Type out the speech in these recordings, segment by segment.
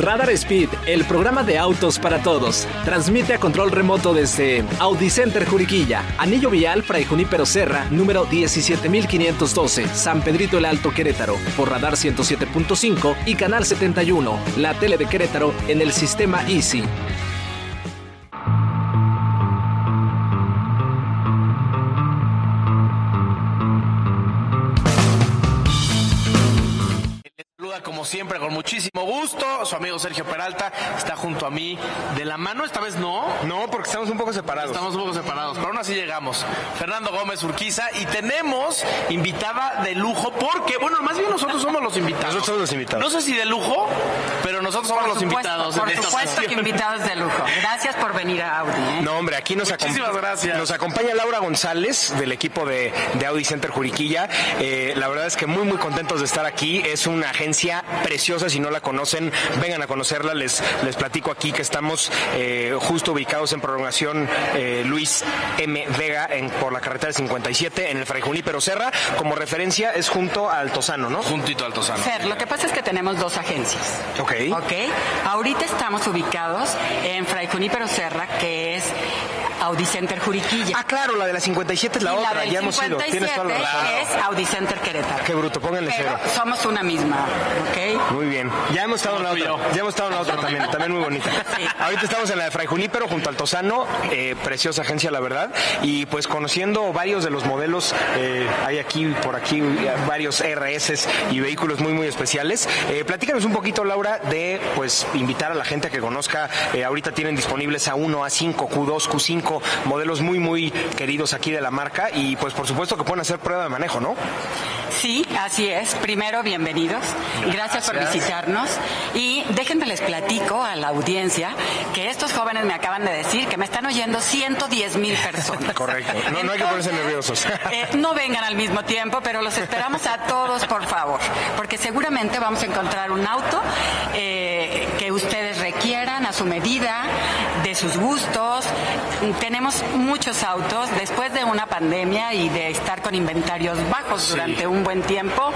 Radar Speed, el programa de autos para todos. Transmite a control remoto desde Audi Center Juriquilla, Anillo Vial, Fray Junípero Serra, número 17512, San Pedrito el Alto Querétaro, por Radar 107.5 y Canal 71, la tele de Querétaro en el sistema Easy. Siempre, con muchísimo gusto. Su amigo Sergio Peralta está junto a mí de la mano. Esta vez no. No, porque estamos un poco separados. Estamos un poco separados, pero aún así llegamos. Fernando Gómez Urquiza y tenemos invitada de lujo porque, bueno, más bien nosotros somos los invitados. Nosotros somos los invitados. No sé si de lujo, pero nosotros somos los invitados. Por supuesto que invitados de lujo. Gracias por venir a Audi. ¿eh? No, hombre, aquí nos, Muchísimas gracias. nos acompaña Laura González del equipo de, de Audi Center Juriquilla. Eh, la verdad es que muy, muy contentos de estar aquí. Es una agencia preciosa. Si no la conocen, vengan a conocerla. Les, les platico aquí que estamos eh, justo ubicados en prolongación eh, Luis M. Vega en, por la carretera 57 en el Fray Junípero Serra. Como referencia es junto al Altozano, ¿no? Juntito al Altozano. Fer, lo que pasa es que tenemos dos agencias. Ok. Ok. Ahorita estamos ubicados en Fray Junípero Serra, que es Audi Center Juriquilla. Ah, claro, la de la 57 es la Y otra. del ya hemos ido. 57 Tienes toda la razón. es Audi Center Querétaro. Qué bruto, pónganle Pero cero. somos una misma, ¿ok? Muy bien. Ya hemos estado en la otra. yo. Ya hemos estado en la otra también, también muy bonita. Sí. Ahorita estamos en la de Fray Junípero junto al Tosano, eh, preciosa agencia la verdad, y pues conociendo varios de los modelos, eh, hay aquí por aquí varios RS y vehículos muy muy especiales. Eh, platícanos un poquito Laura de pues invitar a la gente a que conozca. eh, ahorita tienen disponibles A1, A5, Q2, Q5, modelos muy muy queridos aquí de la marca y pues por supuesto que pueden hacer prueba de manejo, ¿no? Sí, así es. Primero, bienvenidos. Gracias, por visitarnos. Y déjenme les platico a la audiencia que estos jóvenes me acaban de decir que me están oyendo 110 mil personas. Correcto. No, no hay que ponerse nerviosos. eh, no vengan al mismo tiempo, pero los esperamos a todos, por favor. Porque seguramente vamos a encontrar un auto eh, que ustedes requieran a su medida, de sus gustos. Tenemos muchos autos después de una pandemia y de estar con inventarios bajos durante un buen tiempo.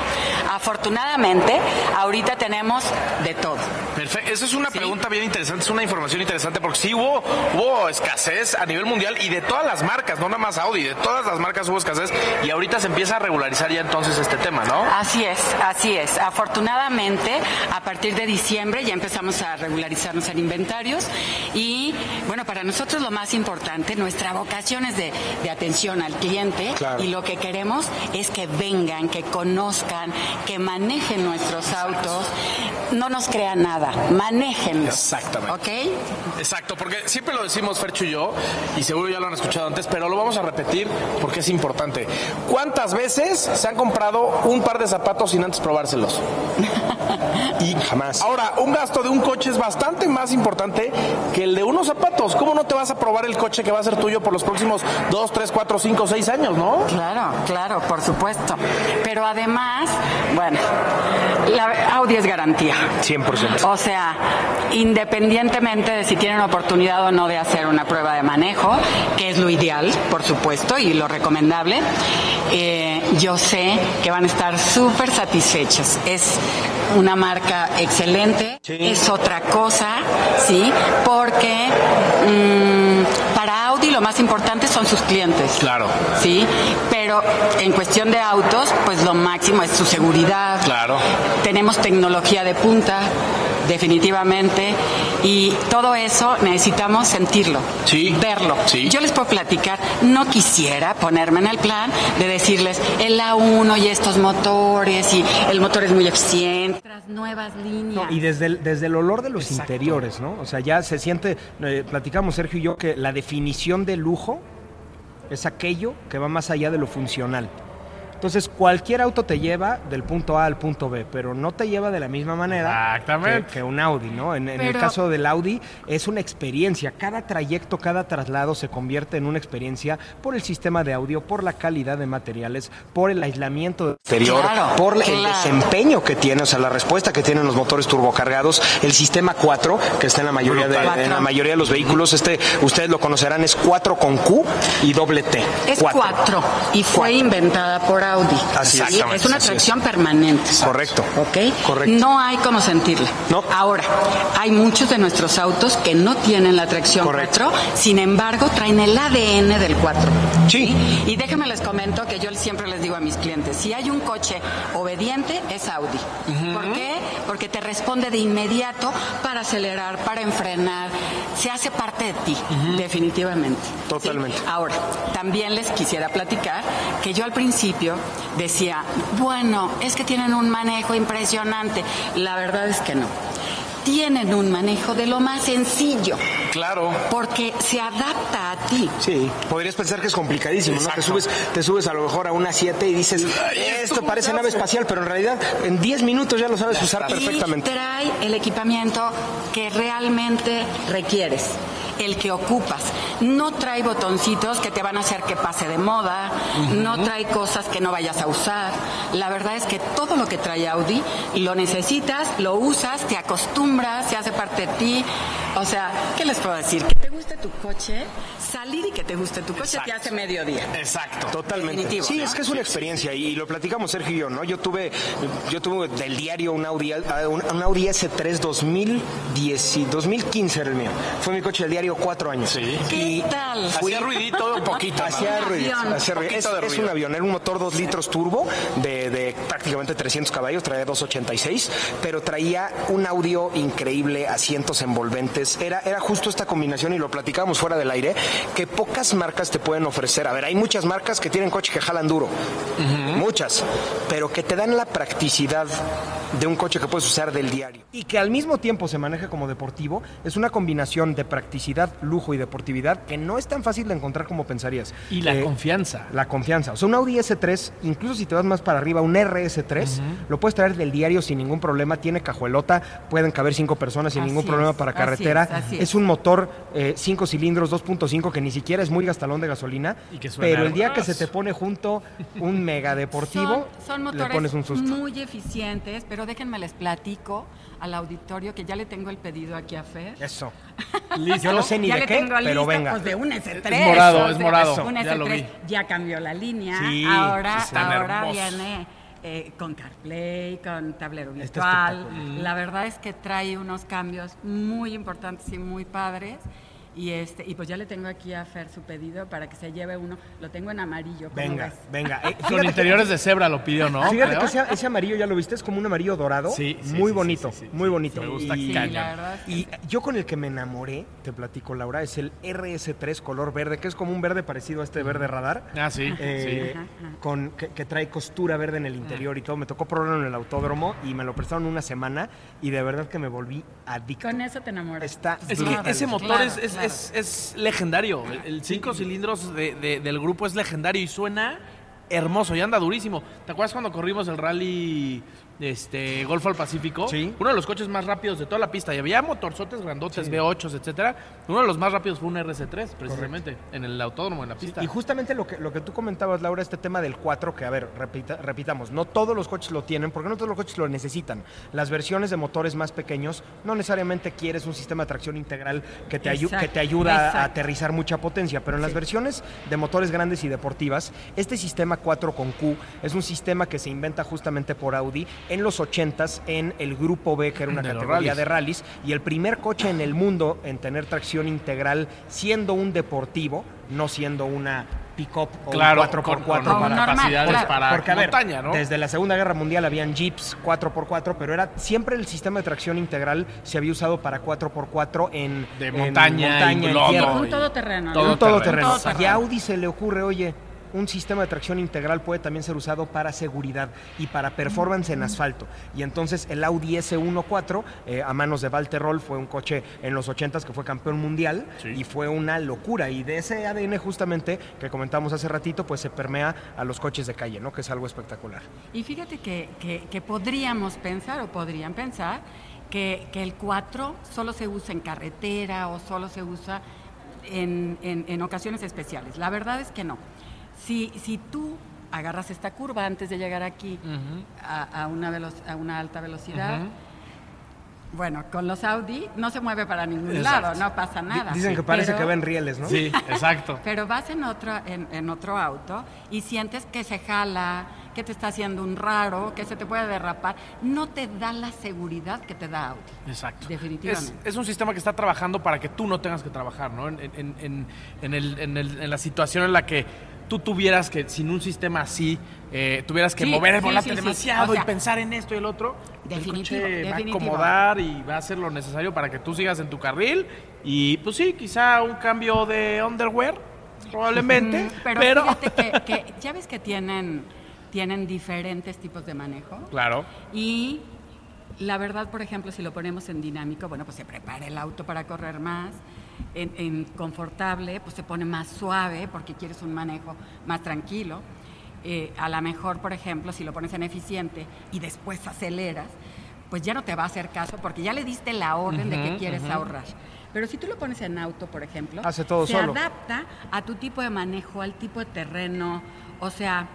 Afortunadamente, ahorita tenemos de todo. Perfecto. Esa es una Sí. pregunta bien interesante, es una información interesante porque sí hubo, hubo escasez a nivel mundial y de todas las marcas, no nada más Audi, de todas las marcas hubo escasez y ahorita se empieza a regularizar ya entonces este tema, ¿no? Así es, así es. Afortunadamente, a partir de diciembre ya empezamos a regularizarnos en inventarios y, bueno, para nosotros lo más importante, nuestra vocación es de, de atención al cliente Claro. y lo que queremos es que vengan, que conozcan, que manejen nuestros autos, no nos crean nada, manéjenlos. Exactamente. ¿Ok? Exacto, porque siempre lo decimos Fercho y yo, y seguro ya lo han escuchado antes, pero lo vamos a repetir porque es importante. ¿Cuántas veces se han comprado un par de zapatos sin antes probárselos? Y jamás. Ahora, un gasto de un coche es bastante más importante que el de unos zapatos. ¿Cómo no te vas a probar el coche que va a ser tuyo por los próximos 2, 3, 4, 5, 6 años, no? Claro, claro, por supuesto. Pero además, bueno, la Audi es garantía. 100%. O sea, independientemente de si tienen oportunidad o no de hacer una prueba de manejo, que es lo ideal, por supuesto, y lo recomendable, eh, yo sé que van a estar súper satisfechos. Es una marca excelente, es otra cosa, ¿sí? Porque mm, más importante son sus clientes. Claro. Sí, pero en cuestión de autos, pues lo máximo es su seguridad. Claro. Tenemos tecnología de punta, definitivamente, y todo eso necesitamos sentirlo, Sí. verlo. Sí. Yo les puedo platicar, no quisiera ponerme en el plan de decirles el A1 y estos motores, y el motor es muy eficiente. Otras nuevas líneas. Y desde el, desde el olor de los interiores, ¿no? O sea, ya se siente, eh, platicamos Sergio y yo, que la definición de lujo es aquello que va más allá de lo funcional. Entonces, cualquier auto te lleva del punto A al punto B, pero no te lleva de la misma manera Exactamente. Que, que un Audi, ¿no? En, en el caso del Audi es una experiencia. Cada trayecto, cada traslado se convierte en una experiencia por el sistema de audio, por la calidad de materiales, por el aislamiento. de- exterior, Claro, por el desempeño que tiene, o sea, la respuesta que tienen los motores turbocargados, el sistema 4 que está en la mayoría de, en la mayoría de los vehículos, este ustedes lo conocerán es 4 con Q y doble T. Es Cuatro. 4 y fue Cuatro. inventada por Audi. Así es. Es una es. atracción permanente. Correcto. ¿Ok? Correcto. No hay como sentirla. No. Ahora, hay muchos de nuestros autos que no tienen la tracción Correcto. 4, sin embargo, traen el ADN del 4. Sí. Y déjenme les comento que yo siempre les digo a mis clientes, si hay un coche obediente, es Audi. ¿Por qué? Porque te responde de inmediato para acelerar, para enfrenar. Se hace parte de ti, definitivamente. ¿sí? Totalmente. Ahora, también les quisiera platicar que yo al principio decía, bueno, es que tienen un manejo impresionante. La verdad es que no. Tienen un manejo de lo más sencillo, Claro. porque se adapta a ti. Sí, podrías pensar que es complicadísimo, ¿no? Te subes, te subes a lo mejor a una 7 y dices, esto parece nave espacial, pero en realidad en 10 minutos ya lo sabes usar perfectamente. Y trae el equipamiento que realmente requieres, el que ocupas. No trae botoncitos que te van a hacer que pase de moda, no trae cosas que no vayas a usar. La verdad es que todo lo que trae Audi lo necesitas, lo usas, te acostumbras, se hace parte de ti. O sea, ¿qué les puedo decir? Que te guste tu coche, salir y que te guste tu coche te hace mediodía. Exacto. Totalmente. Definitivo, sí, ¿no? es que es una experiencia y, lo platicamos Sergio y yo, ¿no? Yo tuve, yo tuve del diario un Audi, ah, un, Audi S3 2010, y 2015 era el mío. Fue mi coche del diario cuatro años. Sí. ¿Qué Y tal? Hacía ruidito un poquito. Hacía Un ruido, avión. hacía ruido. Es, de es ruido. un avión, era un motor 2 litros turbo de, de prácticamente 300 caballos, traía 286, pero traía un audio increíble, asientos envolventes. Era, era justo esta combinación y lo platicábamos fuera del aire, que pocas marcas te pueden ofrecer. A ver, hay muchas marcas que tienen coche que jalan duro, muchas, pero que te dan la practicidad de un coche que puedes usar del diario. y que al mismo tiempo se maneja como deportivo, es una combinación de practicidad, lujo y deportividad que no es tan fácil de encontrar como pensarías. Y la Eh, confianza. La confianza. O sea, un Audi S3, incluso si te vas más para arriba, un RS3, lo puedes traer del diario sin ningún problema. Tiene cajuelota, pueden caber cinco personas sin Así ningún es, problema para así carretera. es, así es. es. un motor 5 cilindros 2.5 que ni siquiera es muy gastalón de gasolina. Y que suena pero el día que se te pone junto un mega deportivo, Son, son le motores pones un susto. muy eficientes, pero déjenme les platico al auditorio que ya le tengo el pedido aquí a Fer. Eso. Listo. Yo no sé ni ya de le qué, tengo pero listo, venga. pues de un S3. Es morado, o es morado, Un ya lo S3 vi. ya cambió la línea. Sí, ahora ahora viene eh, con CarPlay, con tablero virtual. La verdad es que trae unos cambios muy importantes y muy padres. Y este y pues ya le tengo aquí a Fer su pedido para que se lleve uno. Lo tengo en amarillo. ¿cómo Venga, ves? venga. Eh, Con que- interiores de cebra lo pidió, ¿no? Fíjate Creo. que ese, ese amarillo ya lo viste, es como un amarillo dorado. Sí, sí, muy sí, bonito, sí, sí, sí, muy sí. bonito. Me gusta Y- Sí, cañón. la verdad. es que Y yo con el que me enamoré, te platico Laura, es el RS3 color verde, que es como un verde parecido a este verde radar. Ah, sí, eh, con que, que trae costura verde en el interior y todo. Me tocó probarlo en el autódromo y me lo prestaron una semana y de verdad que me volví adicto. Con eso te enamoras. Está Es que ese motor Claro, es, es, claro. Es- es legendario. El- El 5 cilindros de- de- del grupo es legendario y suena hermoso y anda durísimo. ¿Te acuerdas cuando corrimos el rally este, Golfo al Pacífico? Sí. Uno de los coches más rápidos de toda la pista. Y había motorzotes grandotes, V8s, etcétera. Uno de los más rápidos fue un RC3, precisamente, en el autódromo, en la pista. Y justamente lo que, lo que tú comentabas, Laura, este tema del 4, que a ver, repita- repitamos, no todos los coches lo tienen, porque no todos los coches lo necesitan. Las versiones de motores más pequeños, no necesariamente quieres un sistema de tracción integral que te, ayu- que te ayuda a- aterrizar mucha potencia, pero en las versiones de motores grandes y deportivas, este sistema 4 con Q es un sistema que se inventa justamente por Audi en los 80s en el Grupo B, que era una De categoría rallies. de rallies, y el primer coche en el mundo en tener tracción integral siendo un deportivo, no siendo una pick-up o claro, un 4x4 con, con para- capacidades claro. para Porque, a ver, montaña, ¿no? desde la Segunda Guerra Mundial habían Jeeps 4x4, pero era siempre el sistema de tracción integral se había usado para 4x4 en, De en montaña y en lodo. Un todoterreno. Todo un todoterreno. Todoterreno. Y a Audi se le ocurre, oye, un sistema de tracción integral puede también ser usado para seguridad y para performance en asfalto. Y entonces el Audi S14 eh, a manos de Valterol fue un coche en los 80s que fue campeón mundial y fue una locura. Y de ese ADN justamente que comentamos hace ratito, pues se permea a los coches de calle, ¿no? Que es algo espectacular. Y fíjate que, que- que podríamos pensar o podrían pensar que, que el 4 solo se usa en carretera o solo se usa en, en- en ocasiones especiales. La verdad es que no. Si, si tú agarras esta curva antes de llegar aquí a, a una velo- a una alta velocidad, bueno, con los Audi no se mueve para ningún Exacto. lado, no pasa nada. Dicen que parece Pero- que ven rieles, ¿no? Sí, exacto. pero vas en otro, en, en otro auto y sientes que se jala, que te está haciendo un raro, que se te puede derrapar. No te da la seguridad que te da Audi. Exacto. Definitivamente. Es, es un sistema que está trabajando para que tú no tengas que trabajar, ¿no? En, en- en- en el- en el- en la situación en la que tú tuvieras que, sin un sistema así, eh, tuvieras que Sí, mover el sí, volante sí, demasiado O sea, y pensar en esto y el otro. Definitivo, el coche va a acomodar y va a hacer lo necesario para que tú sigas en tu carril. Y pues sí, quizá un cambio de underwear, probablemente. Mm, Pero, pero, fíjate que, que ya ves que tienen, tienen diferentes tipos de manejo. claro. Y la verdad, por ejemplo, si lo ponemos en dinámico, bueno, pues se prepara el auto para correr más. En, en confortable, pues se pone más suave porque quieres un manejo más tranquilo. Eh, a lo mejor, por ejemplo, si lo pones en eficiente y después aceleras, pues ya no te va a hacer caso porque ya le diste la orden de que quieres ahorrar. Pero si tú lo pones en auto, por ejemplo, Hace todo se solo. adapta a tu tipo de manejo, al tipo de terreno. O sea,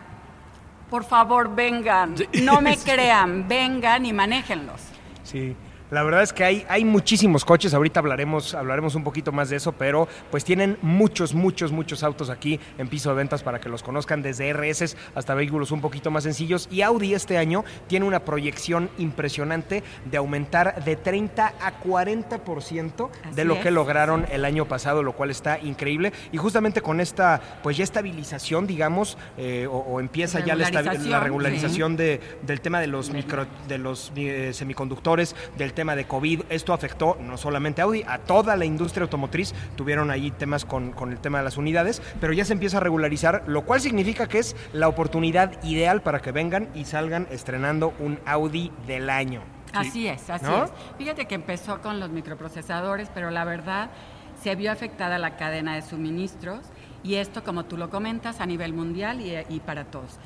por favor, vengan. No me crean, vengan y manéjenlos. Sí. La verdad es que hay, hay muchísimos coches, ahorita hablaremos, hablaremos un poquito más de eso, pero pues tienen muchos, muchos, muchos autos aquí en piso de ventas para que los conozcan, desde RS hasta vehículos un poquito más sencillos. Y Audi este año tiene una proyección impresionante de aumentar de 30 a 40% de Así lo es. que lograron el año pasado, lo cual está increíble. Y justamente con esta, pues ya estabilización, digamos, eh, o, o empieza ya la, Regularización, la regularización de- del tema de los micro, de los eh, semiconductores, del tema de COVID. Esto afectó no solamente a Audi, a toda la industria automotriz. Tuvieron ahí temas con, con el tema de las unidades, pero ya se empieza a regularizar, lo cual significa que es la oportunidad ideal para que vengan y salgan estrenando un Audi del año. Así es, así ¿No? es. Fíjate que empezó con los microprocesadores, pero la verdad se vio afectada la cadena de suministros y esto, como tú lo comentas, a nivel mundial y, y para todos.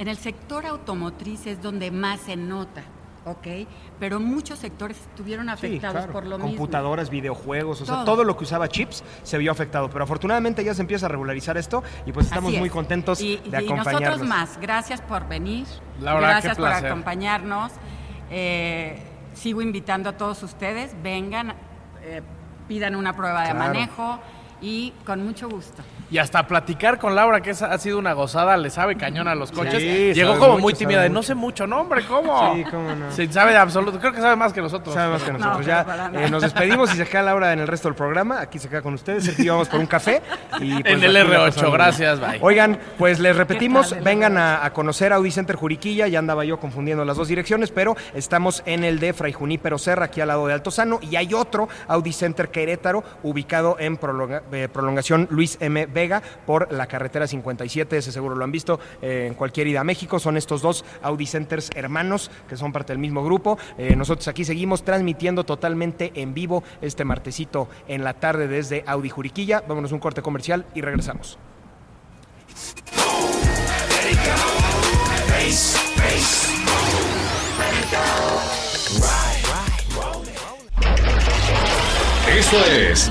En el sector automotriz es donde más se nota, ¿ok? Pero muchos sectores estuvieron Sí, afectados claro. por lo mismo. Computadoras, videojuegos, o sea, Todo. lo que usaba chips se vio afectado. Pero afortunadamente ya se empieza a regularizar esto y pues estamos muy contentos y, de y acompañarlos. nosotros más. Gracias por venir. Laura, Gracias qué por acompañarnos. Eh, sigo invitando a todos ustedes. Vengan, eh, pidan una prueba de Claro. manejo y con mucho gusto. Y hasta platicar con Laura, que es- ha sido una gozada, le sabe cañón a los coches. Sí, Llegó como mucho, muy tímida de no mucho". sé mucho, no, hombre, ¿cómo? Sí, cómo no. Sí, sabe de absoluto, creo que sabe más que nosotros. Sabe más que No, nosotros. ya eh, nos despedimos y se queda Laura en el resto del programa. Aquí se queda con ustedes. Aquí vamos por un café. Y, pues, En el aquí la R8, pasamos bien. gracias, bye. Oigan, pues les repetimos, ¿Qué tal, el vengan a, a conocer Audi Center Juriquilla. Ya andaba yo confundiendo las dos direcciones, pero estamos en el de Fray Junípero Serra, aquí al lado de Altozano. Y hay otro Audi Center Querétaro, ubicado en prolonga- eh, prolongación Luis M. Por la carretera 57. Ese seguro lo han visto eh, en cualquier ida a México. Son estos dos Audi Centers hermanos que son parte del mismo grupo. Eh, nosotros aquí seguimos transmitiendo totalmente en vivo este martesito en la tarde desde Audi Juriquilla. Vámonos un corte comercial y regresamos. Esto es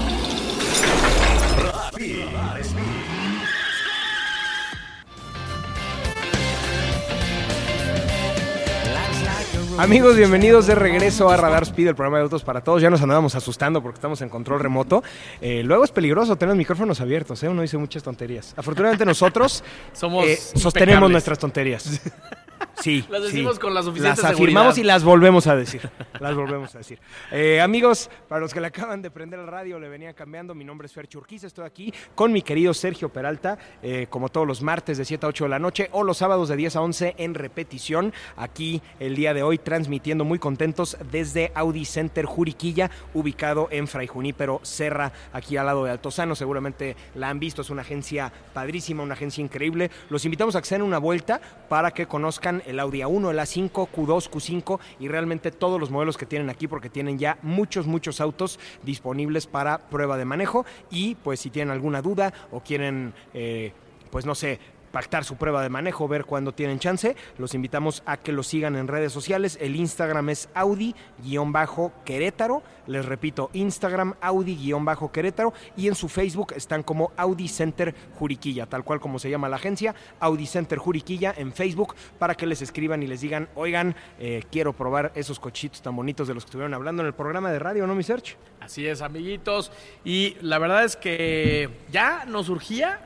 Amigos, bienvenidos de regreso a Radar Speed, el programa de autos para todos. Ya nos andábamos asustando porque estamos en control remoto. Eh, luego es peligroso tener los micrófonos abiertos, ¿eh? uno dice muchas tonterías. Afortunadamente nosotros Somos eh, sostenemos nuestras tonterías. Sí. Las sí. decimos con la suficiente Las afirmamos seguridad. y las volvemos a decir. Las volvemos a decir. Eh, amigos, para los que le acaban de prender el radio, le venía cambiando. Mi nombre es Fer Churquiza. Estoy aquí con mi querido Sergio Peralta, eh, como todos los martes de 7 a 8 de la noche o los sábados de 10 a 11 en repetición. Aquí el día de hoy transmitiendo muy contentos desde Audi Center Juriquilla, ubicado en Fray Junípero Serra, aquí al lado de Altozano. Seguramente la han visto, es una agencia padrísima, una agencia increíble. Los invitamos a que se den una vuelta para que conozcan el Audi A1, el A5, Q2, Q5 y realmente todos los modelos que tienen aquí porque tienen ya muchos, muchos autos disponibles para prueba de manejo. Y pues si tienen alguna duda o quieren, eh, pues no sé, pactar su prueba de manejo, ver cuándo tienen chance, los invitamos a que lo sigan en redes sociales. El Instagram es Audi-Querétaro. Les repito, Instagram Audi-Querétaro y en su Facebook están como Audi Center Juriquilla, tal cual como se llama la agencia, Audi Center Juriquilla en Facebook, para que les escriban y les digan, oigan, eh, quiero probar esos cochitos tan bonitos de los que estuvieron hablando en el programa de radio, ¿no, mi Search? Así es, amiguitos. Y la verdad es que ya nos urgía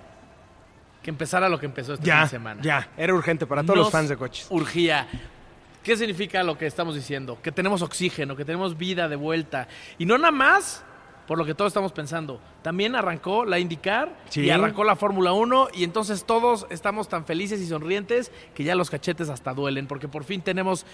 que empezara lo que empezó este fin Ya, de semana. ya, era urgente para todos Nos los fans de coches. Urgía. ¿Qué significa lo que estamos diciendo? Que tenemos oxígeno, que tenemos vida de vuelta. Y no nada más por lo que todos estamos pensando. También arrancó la IndyCar Sí. y arrancó la Fórmula 1 y entonces todos estamos tan felices y sonrientes que ya los cachetes hasta duelen porque por fin tenemos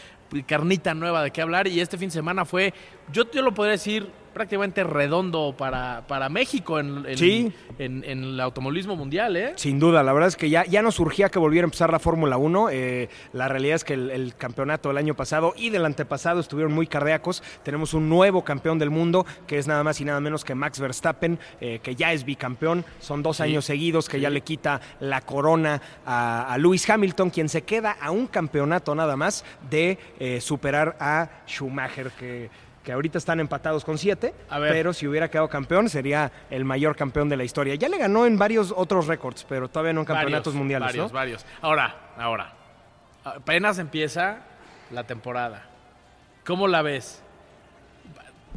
carnita nueva de qué hablar y este fin de semana fue, yo, yo lo podría decir, prácticamente redondo para, para México en, en- Sí. en- en el automovilismo mundial, ¿eh? Sin duda, la verdad es que ya, ya nos surgía que volviera a empezar la Fórmula 1. Eh, la realidad es que el, el campeonato del año pasado y del antepasado estuvieron muy cardíacos. Tenemos un nuevo campeón del mundo, que es nada más y nada menos que Max Verstappen, eh, que ya es bicampeón. Son dos Sí. años seguidos que ya le quita la corona a, a Lewis Hamilton, quien se queda a un campeonato nada más de eh, superar a Schumacher, que que ahorita están empatados con siete, pero si hubiera quedado campeón sería el mayor campeón de la historia. Ya le ganó en varios otros récords, pero todavía no en campeonatos Varios, mundiales, Varios, ¿no? varios. Ahora, ahora. Apenas empieza la temporada. ¿Cómo la ves?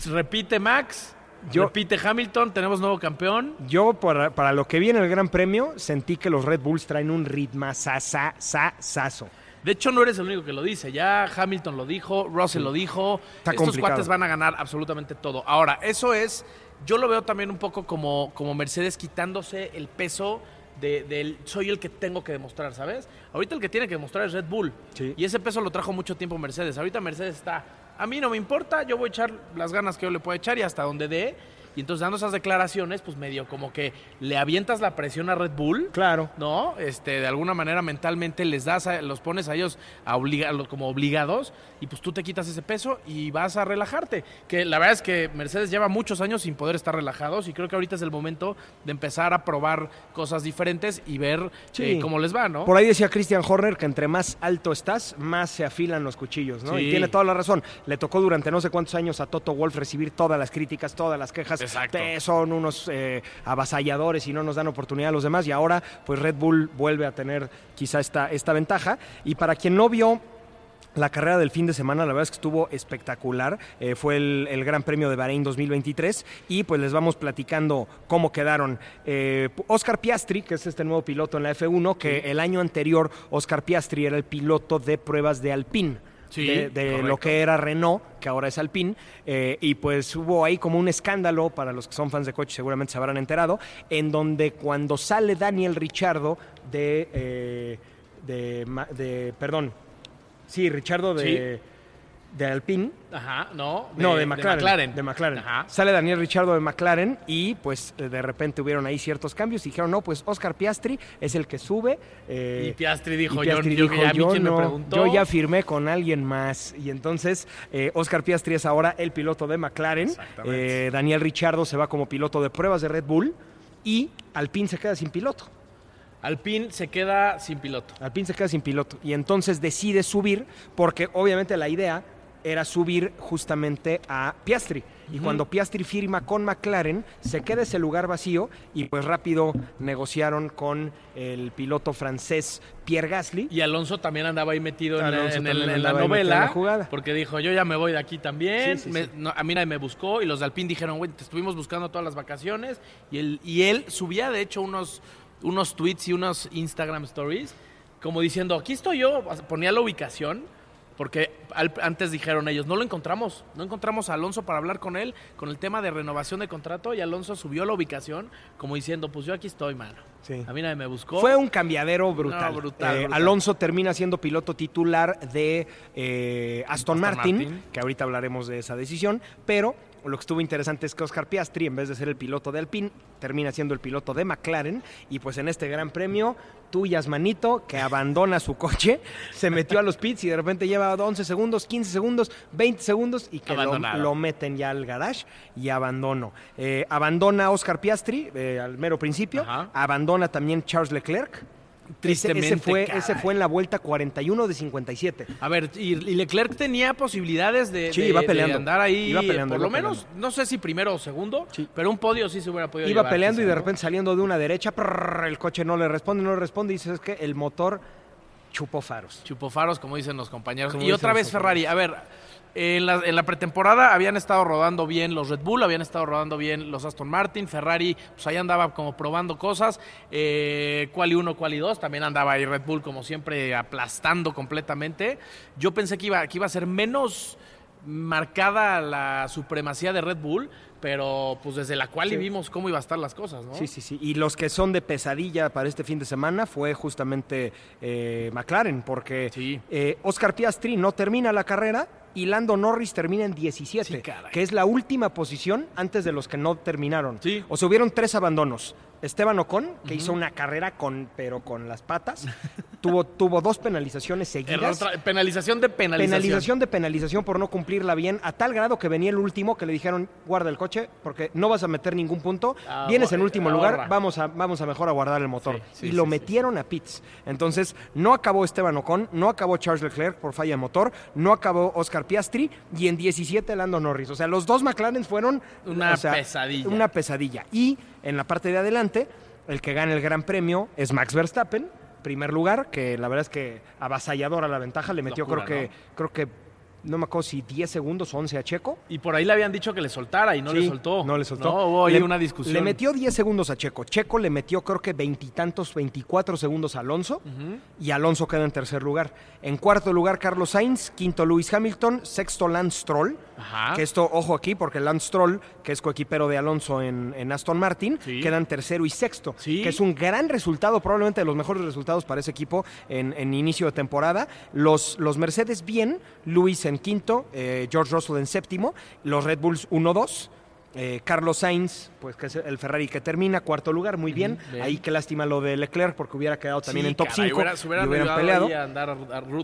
Repite Max, Yo- repite Hamilton, tenemos nuevo campeón. Yo, para, para lo que vi en el Gran Premio, sentí que los Red Bulls traen un ritmo saso. De hecho, no eres el único que lo dice. Ya Hamilton lo dijo, Russell lo dijo. Está Estos complicado. cuates van a ganar absolutamente todo. Ahora, eso es, yo lo veo también un poco como, como Mercedes quitándose el peso de- del soy el que tengo que demostrar, ¿sabes? Ahorita el que tiene que demostrar es Red Bull. Sí. Y ese peso lo trajo mucho tiempo Mercedes. Ahorita Mercedes está, a mí no me importa, yo voy a echar las ganas que yo le pueda echar y hasta donde dé. Y entonces dando esas declaraciones, pues medio como que le avientas la presión a Red Bull. Claro. ¿no? Este, de alguna manera mentalmente les das, a- los pones a ellos a obliga- como obligados y pues tú te quitas ese peso y vas a relajarte. Que la verdad es que Mercedes lleva muchos años sin poder estar relajados y creo que ahorita es el momento de empezar a probar cosas diferentes y ver Sí. eh, cómo les va, ¿no? Por ahí decía Christian Horner que entre más alto estás, más se afilan los cuchillos, ¿no? Sí. Y tiene toda la razón. Le tocó durante no sé cuántos años a Toto Wolf recibir todas las críticas, todas las quejas. Exacto. son unos eh, avasalladores y no nos dan oportunidad a los demás. Y ahora, pues Red Bull vuelve a tener quizá esta, esta ventaja. Y para quien no vio la carrera del fin de semana, la verdad es que estuvo espectacular. Eh, fue el, el Gran Premio de Bahrein 2023 y pues les vamos platicando cómo quedaron. Eh, Oscar Piastri, que es este nuevo piloto en la F1, que el año anterior Oscar Piastri era el piloto de pruebas de Alpine. Sí, de, lo que era Renault, que ahora es Alpine, eh, y pues hubo ahí como un escándalo, para los que son fans de coche seguramente se habrán enterado, en donde cuando sale Daniel Richardo de, eh, de- perdón, sí, Richardo de, de Alpine, Ajá, no. no, de McLaren. De McLaren. Ajá. Sale Daniel Richardo de McLaren y pues eh, de repente hubieron ahí ciertos cambios y dijeron, no, pues Oscar Piastri es el que sube. eh, Y Piastri dijo, y Piastri yo, yo, dijo, "Yo quien me no, yo ya firmé con alguien más. Y entonces eh, Oscar Piastri es ahora el piloto de McLaren. Exactamente. Eh, Daniel Richardo se va como piloto de pruebas de Red Bull y Alpine se queda sin piloto. Alpine se queda sin piloto. Alpine se queda sin piloto y entonces decide subir porque obviamente la idea era subir justamente a Piastri. Y cuando Piastri firma con McLaren, se queda ese lugar vacío y pues rápido negociaron con el piloto francés Pierre Gasly. Y Alonso también andaba ahí metido en, Alonso en el- también en la en novela. la jugada. Porque dijo, yo ya me voy de aquí también. Sí, sí, Me- sí. no, a mí nadie me buscó. Y los de Alpine dijeron, güey, te estuvimos buscando todas las vacaciones. Y él, y él subía, de hecho, unos, unos tweets y unos Instagram stories como diciendo, aquí estoy yo, ponía la ubicación, porque al- antes dijeron ellos, no lo encontramos, no encontramos a Alonso para hablar con él con el tema de renovación de contrato y Alonso subió la ubicación como diciendo, pues yo aquí estoy, mano. Sí. A mí nadie me buscó. Fue un cambiadero brutal. No, brutal, Eh, brutal. Alonso termina siendo piloto titular de eh, Aston, Aston Martin, Martin. que ahorita hablaremos de esa decisión, pero lo que estuvo interesante es que Oscar Piastri, en vez de ser el piloto de Alpine, termina siendo el piloto de McLaren y pues en este gran premio, tuyas manito, que abandona su coche, se metió a los pits y de repente lleva 11 segundos, 15 segundos, 20 segundos y que lo, meten ya al garage y abandono. Eh, abandona Oscar Piastri eh, al mero principio, Ajá. abandona también Charles Leclerc. Tristemente, ese, ese fue, caray. ese fue en la vuelta 41 de 57. A ver, y, y Leclerc tenía posibilidades de, Sí, de- iba de peleando. andar ahí, Iba peleando, por lo menos, no sé si primero o segundo, Sí. pero un podio sí se hubiera podido Iba llevar, peleando y de repente saliendo de una derecha, prrr, el coche no le responde, no le responde y dices es que el motor chupó faros. Chupó faros, como dicen los compañeros. Como y otra vez Ferrari. A ver, en la, en la pretemporada habían estado rodando bien los Red Bull, habían estado rodando bien los Aston Martin. Ferrari, pues ahí andaba como probando cosas. Eh, Quali 1, Quali 2, también andaba ahí Red Bull, como siempre, aplastando completamente. Yo pensé que iba, que iba a ser menos marcada la supremacía de Red Bull, pero pues desde la cual Sí. vimos cómo iba a estar las cosas, ¿no? Sí, sí, sí. Y los que son de pesadilla para este fin de semana fue justamente eh, McLaren, porque Sí. eh, Oscar Piastri no termina la carrera y Lando Norris termina en 17, Sí, caray. que es la última posición antes de los que no terminaron. Sí. O sea, hubieron tres abandonos. Esteban Ocon, que hizo una carrera con, pero con las patas, tuvo, tuvo dos penalizaciones seguidas. Penalización de penalización. Penalización de penalización por no cumplirla bien, a tal grado que venía el último que le dijeron, guarda el coche, porque no vas a meter ningún punto, Ah, vienes en ahorra. último lugar, vamos a, vamos a mejor a guardar el motor. Sí, sí, y lo sí, metieron a pits. Entonces, no acabó Esteban Ocon, no acabó Charles Leclerc por falla de motor, no acabó Oscar Piastri, y en 17 Lando Norris. O sea, los dos McLaren fueron... Una o sea, pesadilla. Una pesadilla. Y en la parte de adelante, el que gana el gran premio es Max Verstappen, primer lugar, que la verdad es que avasalladora la ventaja, le metió Locura, creo que, creo que, no me acuerdo si 10 segundos o 11 a Checo. Y por ahí le habían dicho que le soltara y no le soltó. No le soltó. No, hubo ahí Le- una discusión. Le metió 10 segundos a Checo. Checo le metió creo que veintitantos, 24 segundos a Alonso. Y Alonso queda en tercer lugar. En cuarto lugar, Carlos Sainz. Quinto, Lewis Hamilton. Sexto, Lance Stroll. Ajá. Que esto, ojo aquí, porque Lance Stroll, que es coequipero de Alonso en, en Aston Martin, Sí. quedan tercero y sexto. Sí. Que es un gran resultado, probablemente de los mejores resultados para ese equipo en, en inicio de temporada. Los, los Mercedes bien, Luis en quinto, eh, George Russell en séptimo, los Red Bulls 1-2. eh, Carlos Sainz, pues que es el Ferrari que termina, cuarto lugar, muy bien. bien. Ahí qué lástima lo de Leclerc porque hubiera quedado también Sí, en top caray, 5 hubiera- hubieran, peleado. andar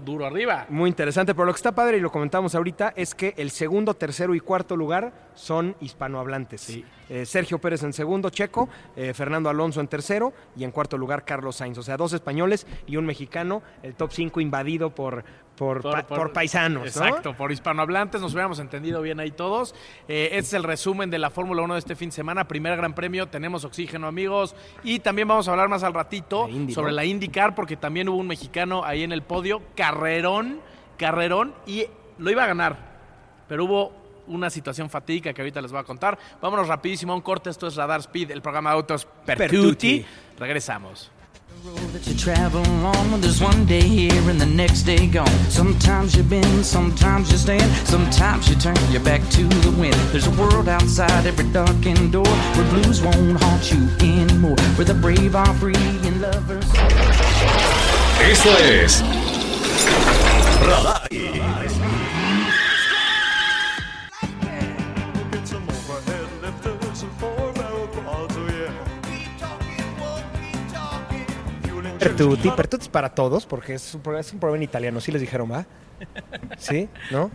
duro arriba. Muy interesante, pero lo que está padre y lo comentamos ahorita es que el segundo, tercero y cuarto lugar son hispanohablantes. Sí. Eh, Sergio Pérez en segundo, Checo, eh, Fernando Alonso en tercero y en cuarto lugar Carlos Sainz. O sea, dos españoles y un mexicano, el top 5 invadido por, por, pa- por paisanos. ¿no? Exacto, por hispanohablantes, nos hubiéramos entendido bien ahí todos. Eh, este es el resumen de la Fórmula 1 de este fin de semana. Primer Gran Premio, tenemos oxígeno, amigos. Y también vamos a hablar más al ratito Indy, sobre ¿no? la IndyCar, porque también hubo un mexicano ahí en el podio, carrerón, carrerón, y lo iba a ganar. Pero hubo una situación fatídica que ahorita les voy a contar. Vámonos rapidísimo a un corte. Esto es Radar Speed, el programa de autos Pertuti. Pertuti. Regresamos. that you travel on. There's one day here and the next day gone. Sometimes you bend, sometimes you stand, sometimes you turn your back to the wind. There's a world outside every darkened door where blues won't haunt you anymore. Where the brave are free and lovers. Esto es Radar. Pertuti, Pertuti es para todos, porque es un, programa, es un programa en italiano. ¿Sí les dijeron, va? ¿Sí? ¿No?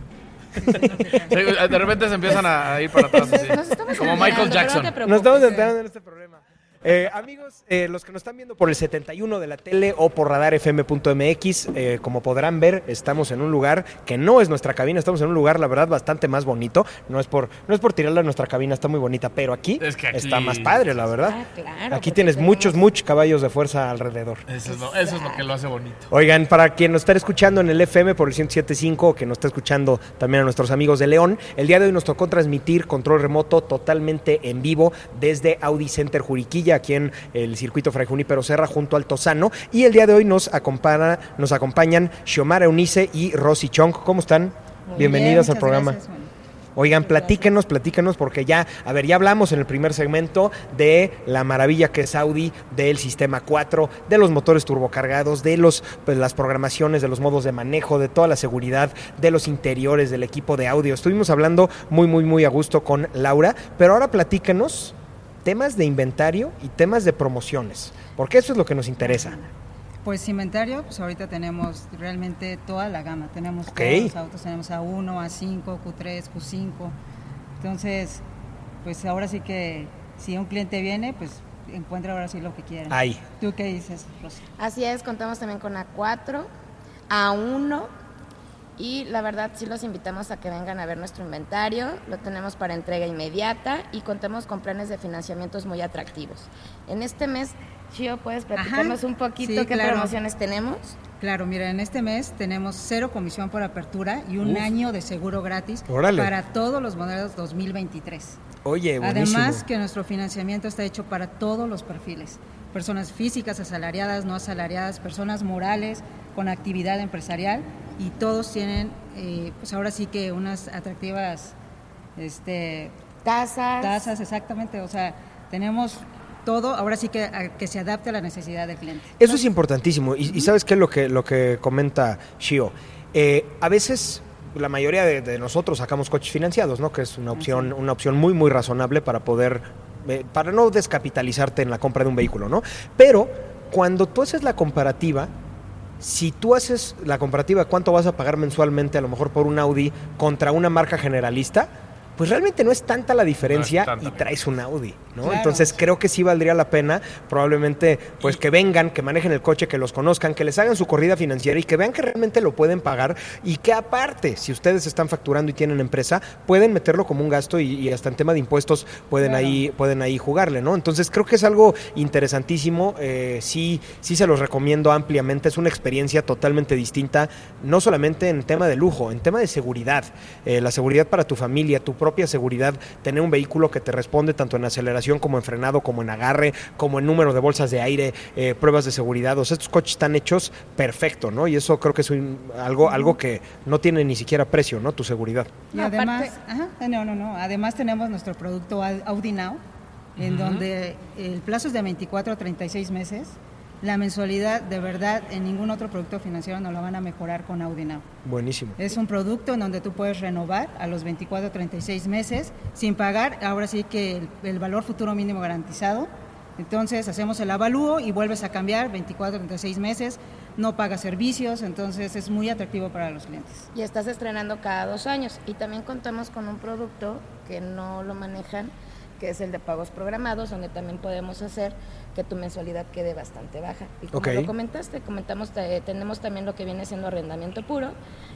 De repente se empiezan a ir para atrás así. Nos estamos Como enterando, Michael pero Jackson. No te preocupes, Nos estamos eh. enterando en este problema. Eh, amigos, eh, los que nos están viendo por el 71 de la tele o por radarfm.mx, eh, como podrán ver, estamos en un lugar que no es nuestra cabina, estamos en un lugar, la verdad, bastante más bonito. No es por, no es por tirarla a nuestra cabina, está muy bonita, pero aquí, Es que aquí- está más padre, la verdad. Ah, claro, aquí tienes tenemos- muchos, muchos caballos de fuerza alrededor. Eso es, lo, eso es lo que lo hace bonito. Oigan, para quien nos está escuchando en el FM por el 107.5 o que nos está escuchando también a nuestros amigos de León, el día de hoy nos tocó transmitir control remoto totalmente en vivo desde Audi Center Juriquilla Aquí en el circuito Fray Junípero Serra, junto al Tosano. Y el día de hoy nos, acompaña, nos acompañan Xiomara Eunice y Rosy Chong. ¿Cómo están? Muy Bienvenidas bien, al programa. gracias. Oigan, platíquenos, platíquenos, porque ya, a ver, ya hablamos en el primer segmento de la maravilla que es Audi, del sistema 4, de los motores turbocargados, de los, pues, las programaciones, de los modos de manejo, de toda la seguridad, de los interiores, del equipo de audio. Estuvimos hablando muy, muy, muy a gusto con Laura, pero ahora platícanos temas de inventario y temas de promociones, porque eso es lo que nos interesa. Pues inventario, pues ahorita tenemos realmente toda la gama. Tenemos todos los autos, tenemos A1, A5, Q3, Q5. Entonces, pues ahora sí que si un cliente viene, pues encuentra ahora sí lo que quiera. Ahí. ¿Tú qué dices, Rosy? Así es, contamos también con A4, A1 y la verdad sí los invitamos a que vengan a ver nuestro inventario. Lo tenemos para entrega inmediata y contamos con planes de financiamientos muy atractivos. En este mes, Chio, ¿puedes platicarnos Ajá. un poquito Sí, qué claro. promociones tenemos? Claro, mira, en este mes tenemos cero comisión por apertura y un Uf. año de seguro gratis Órale. para todos los modelos 2023. Oye, buenísimo. Además que nuestro financiamiento está hecho para todos los perfiles, personas físicas, asalariadas, no asalariadas, personas morales con actividad empresarial y todos tienen, eh, pues ahora sí que unas atractivas este, Tasas. tasas, exactamente, o sea, tenemos todo, ahora sí que, a- que se adapte a la necesidad del cliente. Eso es importantísimo. Y, y sabes qué es lo que, lo que comenta Shio. Eh, a veces la mayoría de, de nosotros sacamos coches financiados, ¿no? Que es una opción, una opción muy, muy razonable para poder, eh, para no descapitalizarte en la compra de un vehículo, ¿no? Pero cuando tú haces la comparativa, si tú haces la comparativa cuánto vas a pagar mensualmente a lo mejor por un Audi contra una marca generalista, pues realmente no es tanta la diferencia tanta. y traes un Audi, ¿no? Claro. Entonces creo que sí valdría la pena probablemente pues que vengan, que manejen el coche, que los conozcan, que les hagan su corrida financiera y que vean que realmente lo pueden pagar y que aparte, si ustedes están facturando y tienen empresa, pueden meterlo como un gasto y, y hasta en tema de impuestos pueden Claro. ahí pueden ahí jugarle, ¿no? Entonces creo que es algo interesantísimo, eh, sí sí se los recomiendo ampliamente, es una experiencia totalmente distinta, no solamente en tema de lujo, en tema de seguridad, Eh, la seguridad para tu familia, tu propia seguridad, tener un vehículo que te responde tanto en aceleración como en frenado, como en agarre, como en número de bolsas de aire, eh, pruebas de seguridad. O sea, estos coches están hechos perfecto, ¿no? Y eso creo que es un- algo, algo que no tiene ni siquiera precio, ¿no? Tu seguridad. Y además, aparte- ajá, no, no, no. Además tenemos nuestro producto Au- Audi Now, en donde el plazo es de 24 a 36 meses. La mensualidad, de verdad, en ningún otro producto financiero nos lo van a mejorar con Audi Now. Buenísimo. Es un producto en donde tú puedes renovar a los 24 a 36 meses sin pagar, ahora sí que el, el valor futuro mínimo garantizado. Entonces hacemos el avalúo y vuelves a cambiar 24 a 36 meses, no pagas servicios, entonces es muy atractivo para los clientes. Y estás estrenando cada dos años. Y también contamos con un producto que no lo manejan, que es el de pagos programados, donde también podemos hacer que tu mensualidad quede bastante baja. Y como lo comentaste, comentamos, eh, tenemos también lo que viene siendo arrendamiento puro,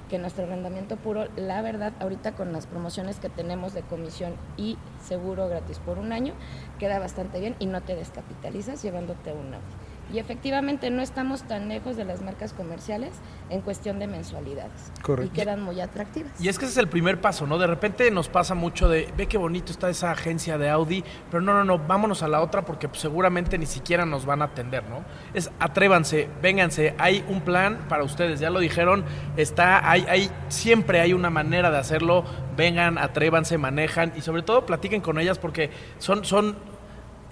que nuestro arrendamiento puro, la verdad, ahorita con las promociones que tenemos de comisión y seguro gratis por un año, queda bastante bien y no te descapitalizas llevándote un Audi. Y efectivamente no estamos tan lejos de las marcas comerciales en cuestión de mensualidades. Correcto. Y quedan muy atractivas. Y es que ese es el primer paso, ¿no? De repente nos pasa mucho de, ve qué bonito está esa agencia de Audi, pero no, no, no, vámonos a la otra porque pues, seguramente ni siquiera nos van a atender, ¿no? Es atrévanse, vénganse, hay un plan para ustedes, ya lo dijeron, está, hay, hay, siempre hay una manera de hacerlo, vengan, atrévanse, manejan y sobre todo platiquen con ellas porque son, son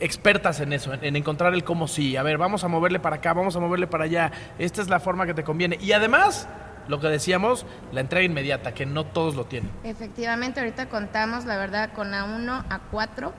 expertas en eso, en, en encontrar el cómo sí. A ver, vamos a moverle para acá, vamos a moverle para allá. Esta es la forma que te conviene. Y además, lo que decíamos, la entrega inmediata, que no todos lo tienen. Efectivamente, ahorita contamos, la verdad, con A1, A4,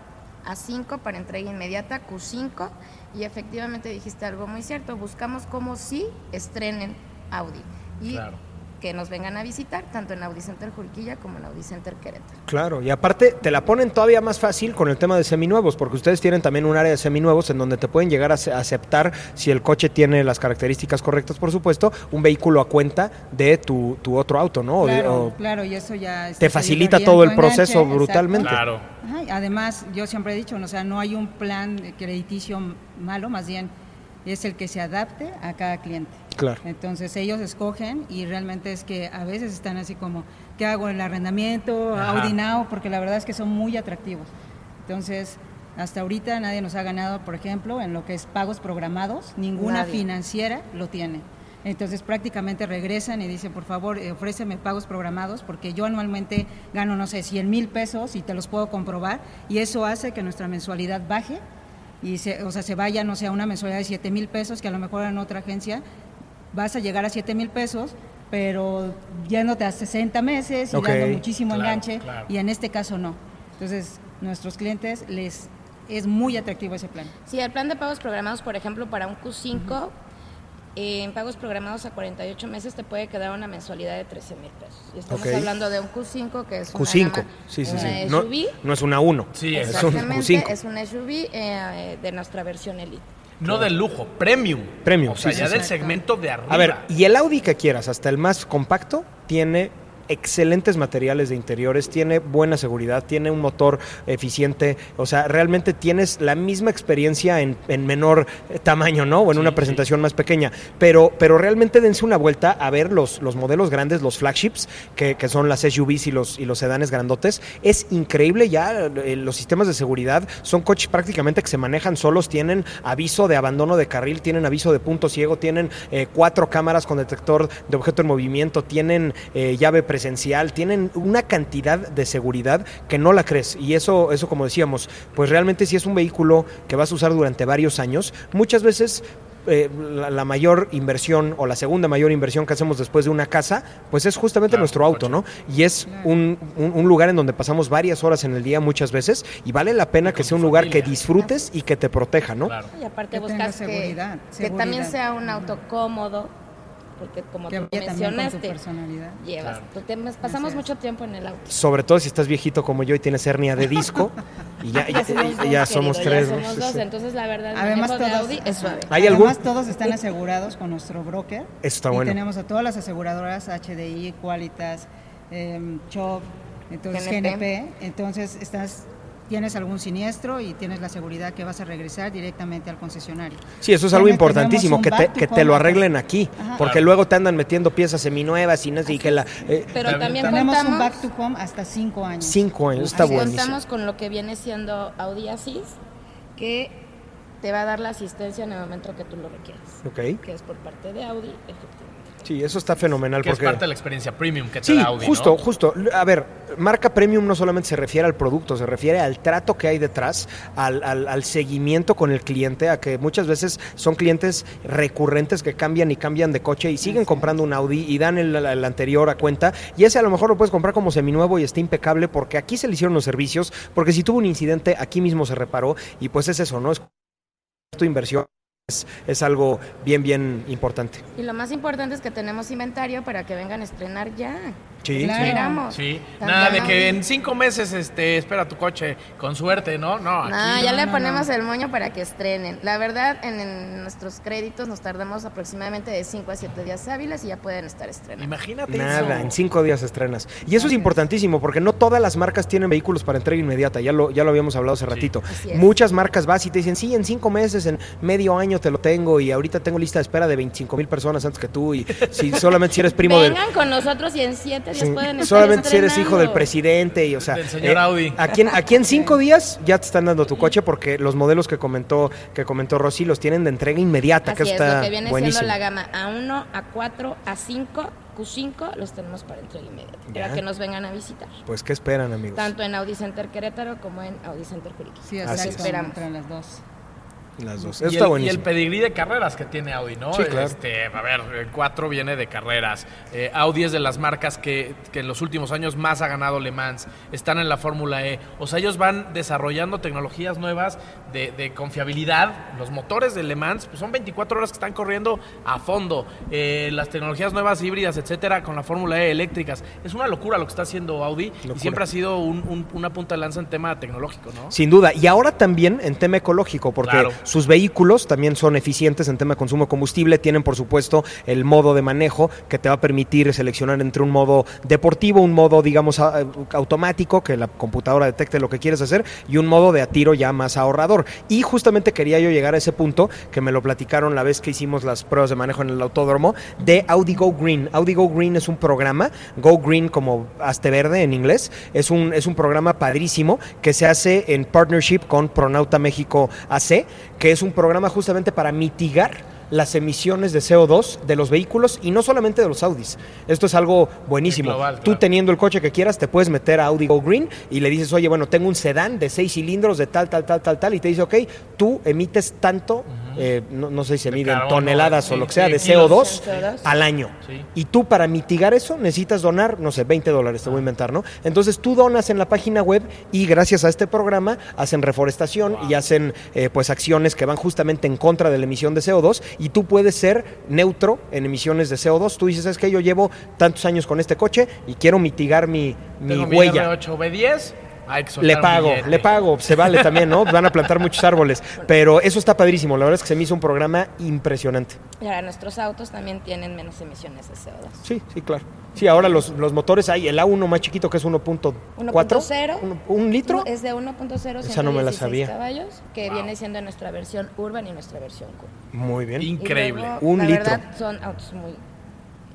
A5 para entrega inmediata, Q5 y efectivamente dijiste algo muy cierto, buscamos como si estrenen Audi y Claro. Que nos vengan a visitar tanto en Audi Center Juriquilla como en Audi Center Querétaro. Claro, y aparte te la ponen todavía más fácil con el tema de seminuevos, porque ustedes tienen también un área de seminuevos en donde te pueden llegar a ace- a aceptar, si el coche tiene las características correctas, por supuesto, un vehículo a cuenta de tu, tu otro auto, ¿no? Claro, o- claro, y eso ya... te facilita todo el enganche, proceso exacto. brutalmente. Claro. Ajá, además, yo siempre he dicho, o sea, no hay un plan crediticio malo, más bien es el que se adapte a cada cliente. Claro. Entonces ellos escogen y realmente es que a veces están así como, ¿qué hago? ¿El arrendamiento? Ajá. Audi Now, porque la verdad es que son muy atractivos. Entonces, Hasta ahorita nadie nos ha ganado, por ejemplo, en lo que es pagos programados, ninguna Nadie. financiera lo tiene. Entonces prácticamente regresan y dicen, por favor, eh, ofréceme pagos programados porque yo anualmente gano, no sé, 100 mil pesos y te los puedo comprobar y eso hace que nuestra mensualidad baje y se, o sea, se vaya, no sé, a una mensualidad de 7 mil pesos que a lo mejor en otra agencia vas a llegar a 7 mil pesos, pero yéndote a 60 meses y Ok, dando muchísimo claro, enganche claro. y en este caso no. Entonces, nuestros clientes les es muy atractivo ese plan. Sí, el plan de pagos programados, por ejemplo, para un Q5, eh, en pagos programados a 48 meses te puede quedar una mensualidad de 13 mil pesos. Y estamos Ok. hablando de un Q5 que es una Q5, gama- sí, sí, una sí. No, SUV. no es una 1, Sí, es un Exactamente, Q5. es un SUV eh, de nuestra versión Elite. No del lujo, premium. Premium, O sea, sí, ya sí, del sí. segmento de arriba. A ver, y el Audi que quieras, hasta el más compacto, tiene excelentes materiales de interiores, tiene buena seguridad, tiene un motor eficiente, o sea, realmente tienes la misma experiencia en, en menor eh, tamaño, ¿no? O en Sí, una sí. presentación más pequeña, pero, pero realmente dense una vuelta a ver los, los modelos grandes, los flagships, que, que son las SUVs y los, y los sedanes grandotes. Es increíble ya, eh, los sistemas de seguridad son coches prácticamente que se manejan solos, tienen aviso de abandono de carril, tienen aviso de punto ciego, tienen eh, cuatro cámaras con detector de objeto en movimiento, tienen eh, llave presencial, tienen una cantidad de seguridad que no la crees. Y eso, eso como decíamos, pues realmente si es un vehículo que vas a usar durante varios años, muchas veces eh, la, la mayor inversión o la segunda mayor inversión que hacemos después de una casa, pues es justamente Claro, nuestro auto. ¿no? Y es un, un- un lugar en donde pasamos varias horas en el día muchas veces y vale la pena que sea un lugar familia. que disfrutes y que te proteja, ¿no? Claro. Y aparte Que tenga buscas que, seguridad, que también sea un auto cómodo, porque como Que tú mencionaste, personalidad. llevas, Claro. tú te- pasamos mucho tiempo en el auto. Sobre todo si estás viejito como yo y tienes hernia de disco y ya, ya- somos dos, ya somos querido, tres. Ya somos dos, sí. entonces la verdad el Además manejo de todos, Audi es suave. ¿Hay algún- Además todos están asegurados con nuestro broker. Eso está y bueno. tenemos a todas las aseguradoras HDI, Qualitas, eh, Chop, entonces GNP. GNP. Entonces estás tienes algún siniestro y tienes la seguridad que vas a regresar directamente al concesionario. Sí, eso es algo importantísimo, que te, que te lo arreglen aquí, Ajá. porque Claro. luego te andan metiendo piezas seminuevas y no sé, y que la... eh, Pero También Tenemos contamos, un back to home hasta cinco años. cinco años, está buenísimo. contamos con lo que viene siendo Audi Assist, que te va a dar la asistencia en el momento que tú lo requieras, Ok, que es por parte de Audi, efectivamente. Sí, eso está fenomenal Que es porque... parte de la experiencia premium que te Sí, da Audi, justo, ¿no? justo. A ver, marca premium no solamente se refiere al producto, se refiere al trato que hay detrás, al, al- al seguimiento con el cliente, a que muchas veces son clientes recurrentes que cambian y cambian de coche y siguen comprando un Audi y dan el, el anterior a cuenta y ese a lo mejor lo puedes comprar como seminuevo y está impecable porque aquí se le hicieron los servicios, porque si tuvo un incidente aquí mismo se reparó y pues es eso, ¿no? Es tu inversión. Es, es algo bien, bien importante. Y lo más importante es que tenemos inventario para que vengan a estrenar ya. Sí, Claro. Esperamos. Sí, nada de que en cinco meses este, espera tu coche con suerte, ¿no? No, aquí No, ya no, le no, ponemos no. el moño para que estrenen. La verdad, en, en nuestros créditos nos tardamos aproximadamente de 5 a 7 días hábiles y ya pueden estar estrenando. Imagínate Nada, eso. en cinco días estrenas. Y eso es importantísimo porque no todas las marcas tienen vehículos para entrega inmediata, ya lo, ya lo habíamos hablado hace ratito. Muchas marcas vas y te dicen, sí, en cinco meses, en medio año te lo tengo y ahorita tengo lista de espera de 25 mil personas antes que tú y si solamente si eres primo del... Vengan con nosotros y en 7 días Sí, pueden estar solamente si eres hijo del presidente y o sea Del señor Audi. aquí en, aquí en cinco días ya te están dando tu coche porque los modelos que comentó que comentó Rosy los tienen de entrega inmediata Así que es, está lo que viene buenísimo siendo la gama A1, A4, A5, Q5, los tenemos para entrega inmediata. Para que nos vengan a visitar. pues qué esperan amigos Tanto en Audi Center Querétaro como en Audi Center Juriquilla. Sí, Así. Esperamos. entre las dos. Las dos Y está el, y el pedigrí de carreras que tiene Audi, ¿no? Sí, claro. Este, a ver, el 4 viene de carreras. Eh, Audi es de las marcas que, que en los últimos años más ha ganado Le Mans. Están en la Fórmula E. O sea, ellos van desarrollando tecnologías nuevas de, de confiabilidad. Los motores de Le Mans pues, son 24 horas que están corriendo a fondo. Eh, las tecnologías nuevas híbridas, etcétera, con la Fórmula E eléctricas. Es una locura lo que está haciendo Audi Locura. y siempre ha sido un- un- una punta de lanza en tema tecnológico, ¿no? Sin duda. Y ahora también en tema ecológico, porque Claro. Sus vehículos también son eficientes en tema de consumo de combustible, tienen por supuesto el modo de manejo que te va a permitir seleccionar entre un modo deportivo, un modo digamos automático, que la computadora detecte lo que quieres hacer, y un modo de a tiro ya más ahorrador. Y justamente quería yo llegar a ese punto que me lo platicaron la vez que hicimos las pruebas de manejo en el autódromo de Audi Go Green. Audi Go Green es un programa, Go Green como Aste Verde en inglés, es un, es un programa padrísimo que se hace en partnership con Pronauta México AC, que es un programa justamente para mitigar las emisiones de CO2 de los vehículos y no solamente de los Audis. Esto es algo buenísimo. Global, Tú teniendo el coche que quieras, te puedes meter a Audi Go Green y le dices, oye, bueno, tengo un sedán de seis cilindros de tal, tal, tal, tal, tal, y te dice, ok, tú emites tanto, eh, no, no sé si se De mide en toneladas sí, o lo que sea, sí, de kilos. CO2 CO2. al año. Sí. Y tú para mitigar eso necesitas donar, no sé, 20 dólares, te voy a inventar, ¿no? Entonces tú donas en la página web y gracias a este programa hacen reforestación y hacen eh, pues acciones que van justamente en contra de la emisión de CO2 y tú puedes ser neutro en emisiones de CO2. Tú dices, es que yo llevo tantos años con este coche y quiero mitigar mi, mi Tengo huella. R8, B10, hay que soltar Le pago, billete. le pago, se vale también, ¿no? Van a plantar muchos árboles. Pero eso está padrísimo, la verdad es que se me hizo un programa impresionante. Y ahora nuestros autos también tienen menos emisiones de CO2. Sí, sí, claro. Sí, ahora los, los motores hay el A1 más chiquito que es 1.4. 1.0. ¿Un, un litro? Es de 1.0, Esa no me la 116 sabía. caballos, que viene siendo nuestra versión urban y nuestra versión cool. Muy bien. Increíble. luego, Un la litro. verdad son autos muy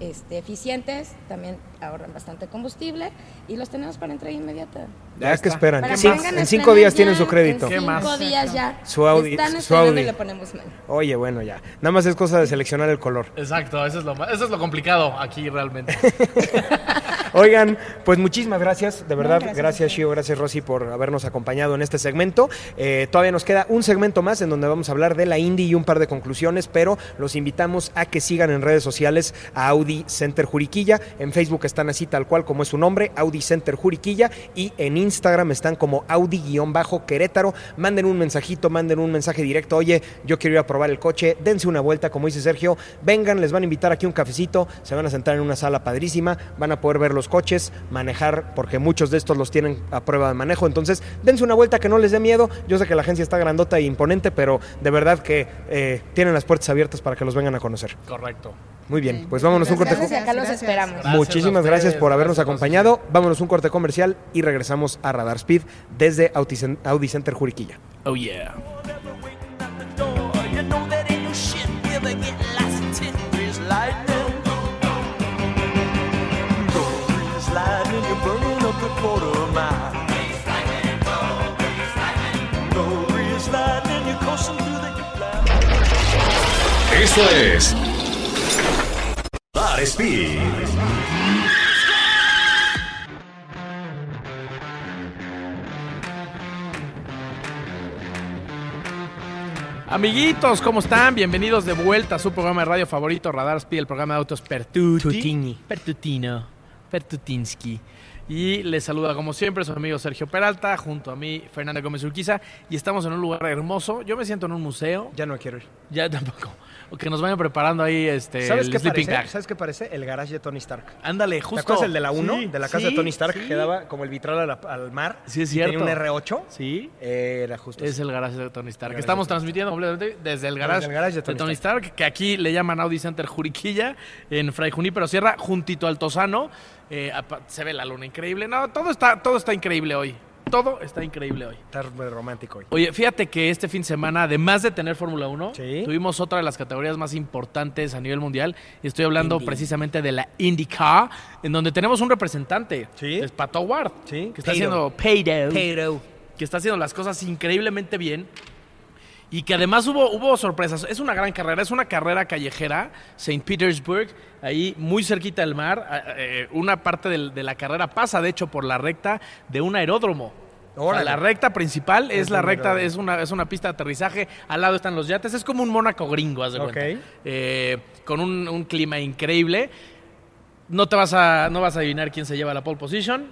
este, eficientes, también ahorran bastante combustible y los tenemos para entrega inmediata. Ya que esperan. Para En cinco días ya, tienen su crédito. En ¿Qué cinco más? días ya. Su Audi- Están su Audi. y le ponemos mano. Oye, bueno, ya. Nada más es cosa de seleccionar el color. Exacto, eso es, lo, más- eso es lo complicado aquí realmente. Oigan, pues muchísimas gracias, de verdad. gracias gracias. Shio, gracias, Rosy, por habernos acompañado en este segmento. Eh, todavía nos queda un segmento más en donde vamos a hablar de la Indy y un par de conclusiones, pero los invitamos a que sigan en redes sociales a Audi Center Juriquilla. En Facebook están así tal cual como es su nombre, Audi Center Juriquilla, y en Instagram están como Audi-Querétaro. Manden un mensajito, manden un mensaje directo. Oye, yo quiero ir a probar el coche, dense una vuelta, como dice Sergio. Vengan, les van a invitar aquí un cafecito, se van a sentar en una sala padrísima, van a poder ver los coches, manejar, porque muchos de estos los tienen a prueba de manejo. Entonces, dense una vuelta que no les dé miedo. Yo sé que la agencia está grandota e imponente, pero de verdad que eh, tienen las puertas abiertas para que los vengan a conocer. Correcto. Muy bien, pues vámonos un corte. Gracias acá los Gracias. esperamos. Gracias Muchísimas a gracias por habernos gracias, acompañado. Vámonos un corte comercial y regresamos a Radar Speed desde Audi Cen- Audi Center Juriquilla. Oh yeah. You know that ain't Amiguitos, ¿cómo están? Bienvenidos de vuelta a su programa de radio favorito, Radar Speed, el programa de autos Pertuti. Tutini. Pertutino. Pertutinsky. Y les saluda como siempre su amigo Sergio Peralta, junto a mí Fernanda Gómez Urquiza, y estamos en un lugar hermoso. Yo me siento en un museo, Ya no quiero ir. ya tampoco. O que nos vayan preparando ahí este, ¿Sabes el qué sleeping parece? bag. ¿Sabes qué parece? El garage de Tony Stark. Ándale, ¿Te justo. acuerdas el de la 1? Sí, de la casa sí, de Tony Stark sí. que daba como el vitral al, al mar. Sí, es y Tenía cierto. un R8. Sí. Eh, Era justo Es el garage de Tony Stark. Garage Estamos Tony transmitiendo completamente desde el garage, el garage de de Tony Stark. que aquí le llaman Audi Center Juriquilla, en Fray Junípero Sierra, juntito al Tosano. Eh, se ve la luna increíble. No, todo está, todo está increíble hoy. Todo está increíble hoy. Está romántico hoy. Oye, fíjate que este fin de semana, además de tener Fórmula 1, Sí. tuvimos otra de las categorías más importantes a nivel mundial. Y estoy hablando precisamente de la IndyCar, en donde tenemos un representante. Sí. Es Pato Ward. Sí. Que está haciendo que está haciendo las cosas increíblemente bien y que además hubo, hubo sorpresas. Es una gran carrera, es una carrera callejera, St. Petersburg, ahí muy cerquita del mar. Ah, eh, una parte de la carrera pasa, de hecho, por la recta de un aeródromo. O sea, Órale. la recta principal es, Es la recta, es una, es una pista de aterrizaje, al lado están los yates, es como un Mónaco gringo, haz de cuenta. Eh, con un, un clima increíble. No te vas a, no vas a adivinar quién se lleva la pole position.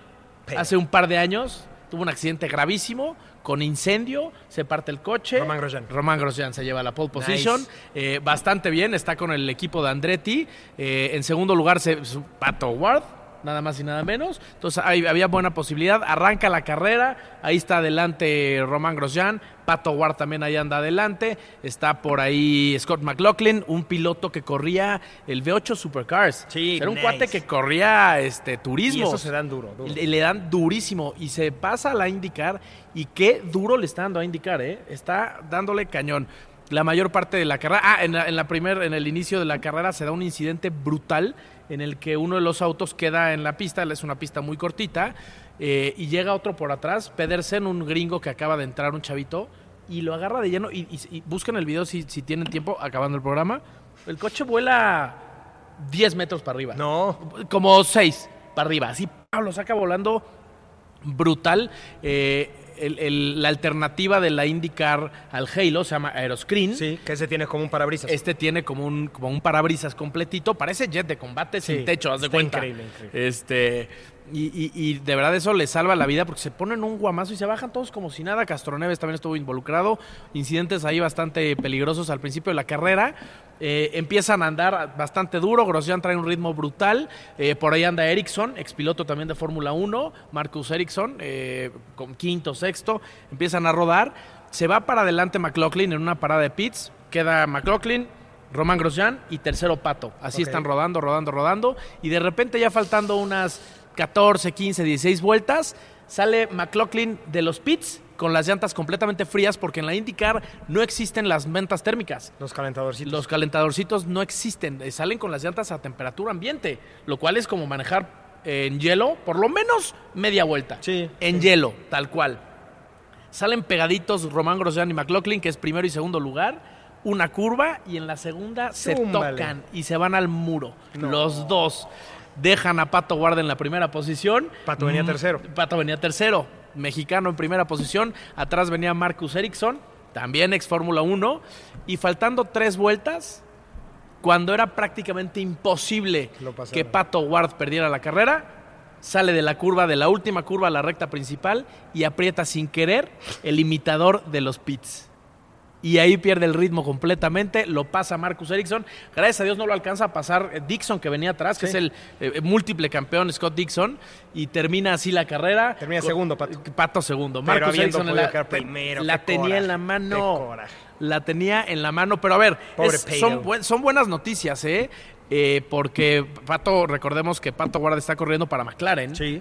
Pero. Hace un par de años tuvo un accidente gravísimo con incendio, se parte el coche. Román Grosjean. Román Grosjean se lleva la pole position. Nice. Eh, bastante bien, está con el equipo de Andretti. Eh, en segundo lugar, se, Pato Ward. Nada más y nada menos. Entonces ahí había buena posibilidad. Arranca la carrera, ahí está adelante Román Grosjean, Pato Ward también ahí anda adelante, está por ahí Scott McLaughlin, un piloto que corría el V8 Supercars. Sí, Era un nice. cuate que corría este turismo. Y eso se dan duro, duro. Le, le dan durísimo y se pasa a la IndyCar y qué duro le está dando a IndyCar, ¿eh? Está dándole cañón. La mayor parte de la carrera, ah, en la, en la primer, en el inicio de la carrera se da un incidente brutal en el que uno de los autos queda en la pista, es una pista muy cortita, eh, y llega otro por atrás, Pedersen, un gringo que acaba de entrar, un chavito, y lo agarra de lleno, y, y- y busquen el video si, si tienen tiempo, acabando el programa, el coche vuela 10 metros para arriba. No. Como 6 para arriba. Así lo saca volando brutal. Eh, el- el- la alternativa de la IndyCar al Halo se llama Aeroscreen. Sí, que ese tiene como un parabrisas. Este tiene como un, como un parabrisas completito. Parece jet de combate Sí, sin techo, haz de cuenta. increíble, increíble. Este, y, y- y de verdad eso le salva la vida porque se ponen un guamazo y se bajan todos como si nada. Castroneves también estuvo involucrado. Incidentes ahí bastante peligrosos al principio de la carrera. Eh, empiezan a andar bastante duro. Grosjean trae un ritmo brutal. Eh, por ahí anda Ericsson, expiloto también de Fórmula 1. Marcus Ericsson, eh, con quinto, sexto. Empiezan a rodar. Se va para adelante McLaughlin en una parada de pits. Queda McLaughlin, Román Grosjean y tercero Pato. Así están rodando, rodando, rodando. Y de repente ya faltando unas 14, 15, 16 vueltas, sale McLaughlin de los pits con las llantas completamente frías porque en la IndyCar no existen las ventas térmicas. Los calentadorcitos. Los calentadorcitos no existen, eh, salen con las llantas a temperatura ambiente, lo cual es como manejar eh, en hielo por lo menos media vuelta. Sí. En hielo, tal cual. Salen pegaditos Román Grosjean y McLaughlin, que es primero y segundo lugar, una curva y en la segunda se tocan y se van al muro. No. Los dos dejan a Pato Ward en la primera posición. Pato venía Mm, tercero. Pato venía tercero. Mexicano en primera posición. Atrás venía Marcus Ericsson, también ex Fórmula 1. Y faltando tres vueltas, cuando era prácticamente imposible que Pato Ward perdiera la carrera, sale de la curva, de la última curva a la recta principal y aprieta sin querer el imitador de los pits. Y ahí pierde el ritmo completamente, lo pasa Marcus Ericsson. Gracias a Dios no lo alcanza a pasar eh, Dixon, que venía atrás, que Sí. es el eh, múltiple campeón Scott Dixon, y termina así la carrera. Termina Con- segundo, Pato. Pato segundo. Pero Marcus podido la, primero, la tenía coraje, en la mano. La tenía en la mano, pero a ver, es- son, buen- son buenas noticias, ¿eh? Eh, Porque Pato, recordemos que Pato Ward está corriendo para McLaren Sí.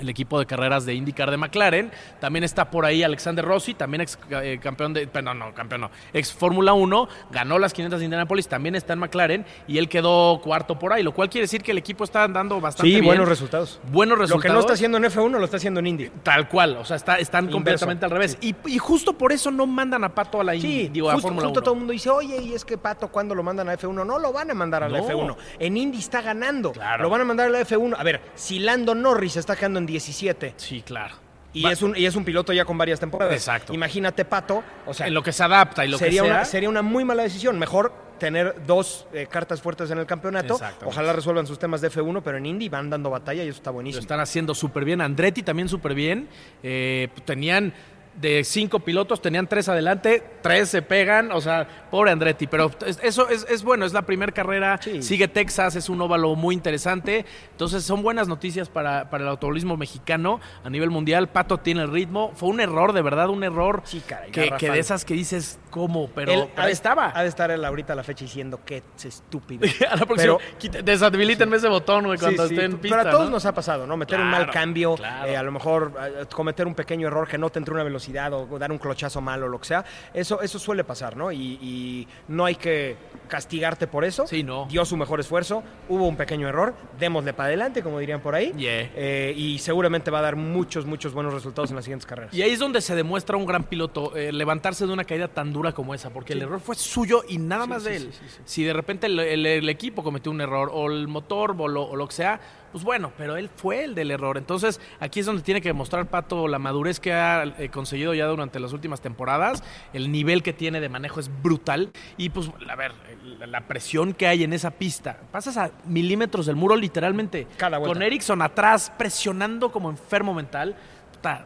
El equipo de carreras de IndyCar de McLaren. También está por ahí Alexander Rossi, también ex eh, campeón de. No, no, campeón no. Ex Fórmula 1, ganó las 500 de Indianapolis, también está en McLaren y él quedó cuarto por ahí, lo cual quiere decir que el equipo está dando bastante Sí, bien. buenos resultados. Buenos Lo resultados. que no está haciendo en F1 lo está haciendo en Indy. Tal cual, o sea, está, están Inverso. completamente al revés. Y, y justo por eso no mandan a Pato a la Indy, Sí, digo, a justo, Fórmula justo 1. todo el mundo dice, oye, y es que Pato, ¿cuándo lo mandan a F1? No lo van a mandar a la No. F1. En Indy está ganando. Claro. Lo van a mandar a la F1. A ver, si Lando Norris está quedando en 17 Sí, claro. y Va- es, un, y es un piloto ya con varias temporadas. Exacto. Imagínate, Pato. O sea, en lo que se adapta y lo sería, que sea. una, sería una muy mala decisión. Mejor tener dos eh, cartas fuertes en el campeonato. Ojalá resuelvan sus temas de F1, pero en Indy van dando batalla y eso está Lo buenísimo. están haciendo súper bien. Andretti también súper bien. Eh, tenían de cinco pilotos, tenían tres adelante, tres se pegan. O sea, pobre Andretti. Pero es- eso es, es bueno, es la primera carrera. Sí. Sigue Texas, es un óvalo muy interesante. Entonces, son buenas noticias para, para el automovilismo mexicano a nivel mundial. Pato tiene el ritmo. Fue un error, de verdad, un error. Sí, caray, que, que de esas que dices, ¿cómo? Pero, Él pero ha estaba. Ha de estar él ahorita a la fecha diciendo que es estúpido. a la próxima, Pero- deshabilitenme ese botón, güey, cuando Sí, esté en pista. Pero a todos ¿no? nos ha pasado, ¿no? Meter un mal cambio, claro. eh, a lo mejor eh, cometer un pequeño error que no te entre una velocidad o, o dar un clochazo malo o lo que sea. Eso, eso suele pasar, ¿no? Y, y no hay que castigarte por eso. Sí, no. Dio su mejor esfuerzo, hubo un pequeño error, démosle para adelante, como dirían por ahí. Yeah. Eh, y seguramente va a dar muchos, muchos buenos resultados en las siguientes carreras. Y ahí es donde se demuestra un gran piloto, levantarse de una caída tan dura como esa, porque el error fue suyo y nada más de él. Si de repente el, el- el equipo cometió un error, o el motor, o lo, o lo que sea, pues bueno, pero él fue el del error. Entonces, aquí es donde tiene que demostrar Pato la madurez que ha eh, conseguido ya durante las últimas temporadas. El nivel que tiene de manejo es brutal. Y pues, a ver, la, presión que hay en esa pista. Pasas a milímetros del muro literalmente. Cada vuelta. Con Ericsson atrás, presionando como enfermo mental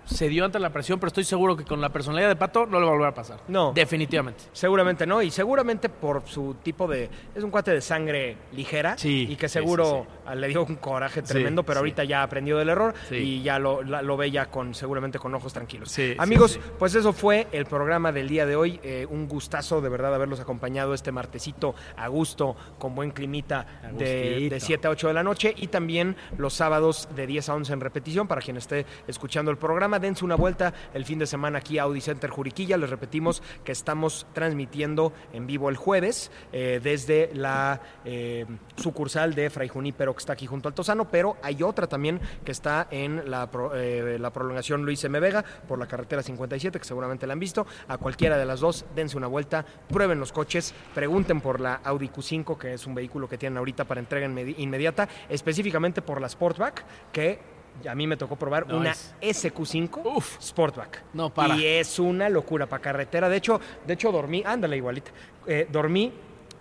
se dio ante la presión, pero estoy seguro que con la personalidad de Pato no le va a volver a pasar. No. Definitivamente. Seguramente no, y seguramente por su tipo de... Es un cuate de sangre ligera Sí, y que sí, seguro le dio un coraje tremendo, pero ahorita ya aprendió del error y ya lo, ve ya con, seguramente con ojos tranquilos. Amigos, pues eso fue el programa del día de hoy. Eh, un gustazo de verdad haberlos acompañado este martesito a gusto, con buen climita de, de 7 a 8 de la noche y también los sábados de 10 a 11 en repetición para quien esté escuchando el programa. Dense una vuelta el fin de semana aquí a Audi Center Juriquilla. Les repetimos que estamos transmitiendo en vivo el jueves eh, desde la eh, sucursal de Fray Junípero que está aquí junto al Tosano, pero hay otra también que está en la, eh, la prolongación Luis M. Vega por la carretera 57, que seguramente la han visto. A cualquiera de las dos, dense una vuelta, prueben los coches, pregunten por la Audi Q5, que es un vehículo que tienen ahorita para entrega inmedi- inmediata, específicamente por la Sportback, que a mí me tocó probar una es- SQ5 Uf. Sportback. No, para. Y es una locura para carretera. De hecho, de hecho dormí, ándale igualita. Eh, dormí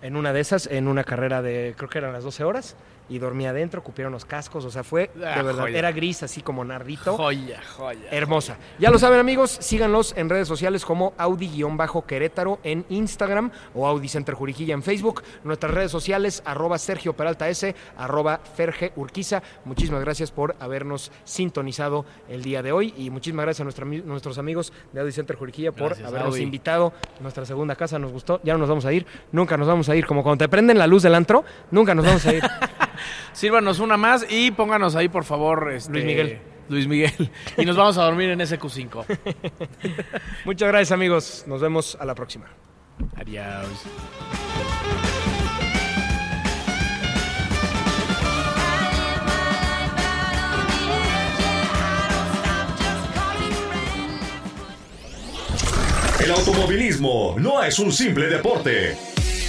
en una de esas, en una carrera de, creo que eran las 12 horas, y dormí adentro, cupieron los cascos, o sea, fue de Ah, verdad, joya. era gris así como nardito. Joya, joya. Hermosa. Ya lo saben amigos, síganlos en redes sociales como Audi-Querétaro en Instagram o Audi Center Juriquilla en Facebook. Nuestras redes sociales, arroba Sergio Peralta S, arroba Ferge Urquiza. Muchísimas gracias por habernos sintonizado el día de hoy y muchísimas gracias a nuestra- nuestros amigos de Audi Center Juriquilla por Gracias, habernos Audi. invitado nuestra segunda casa. Nos gustó, ya no nos vamos a ir, nunca nos vamos a ir. Como cuando te prenden la luz del antro, nunca nos vamos a ir. Sírvanos una más y pónganos ahí, por favor. este, Luis Miguel. Luis Miguel. Y nos vamos a dormir en ese Q5. Muchas gracias amigos, nos vemos a la próxima. Adiós. El automovilismo no es un simple deporte.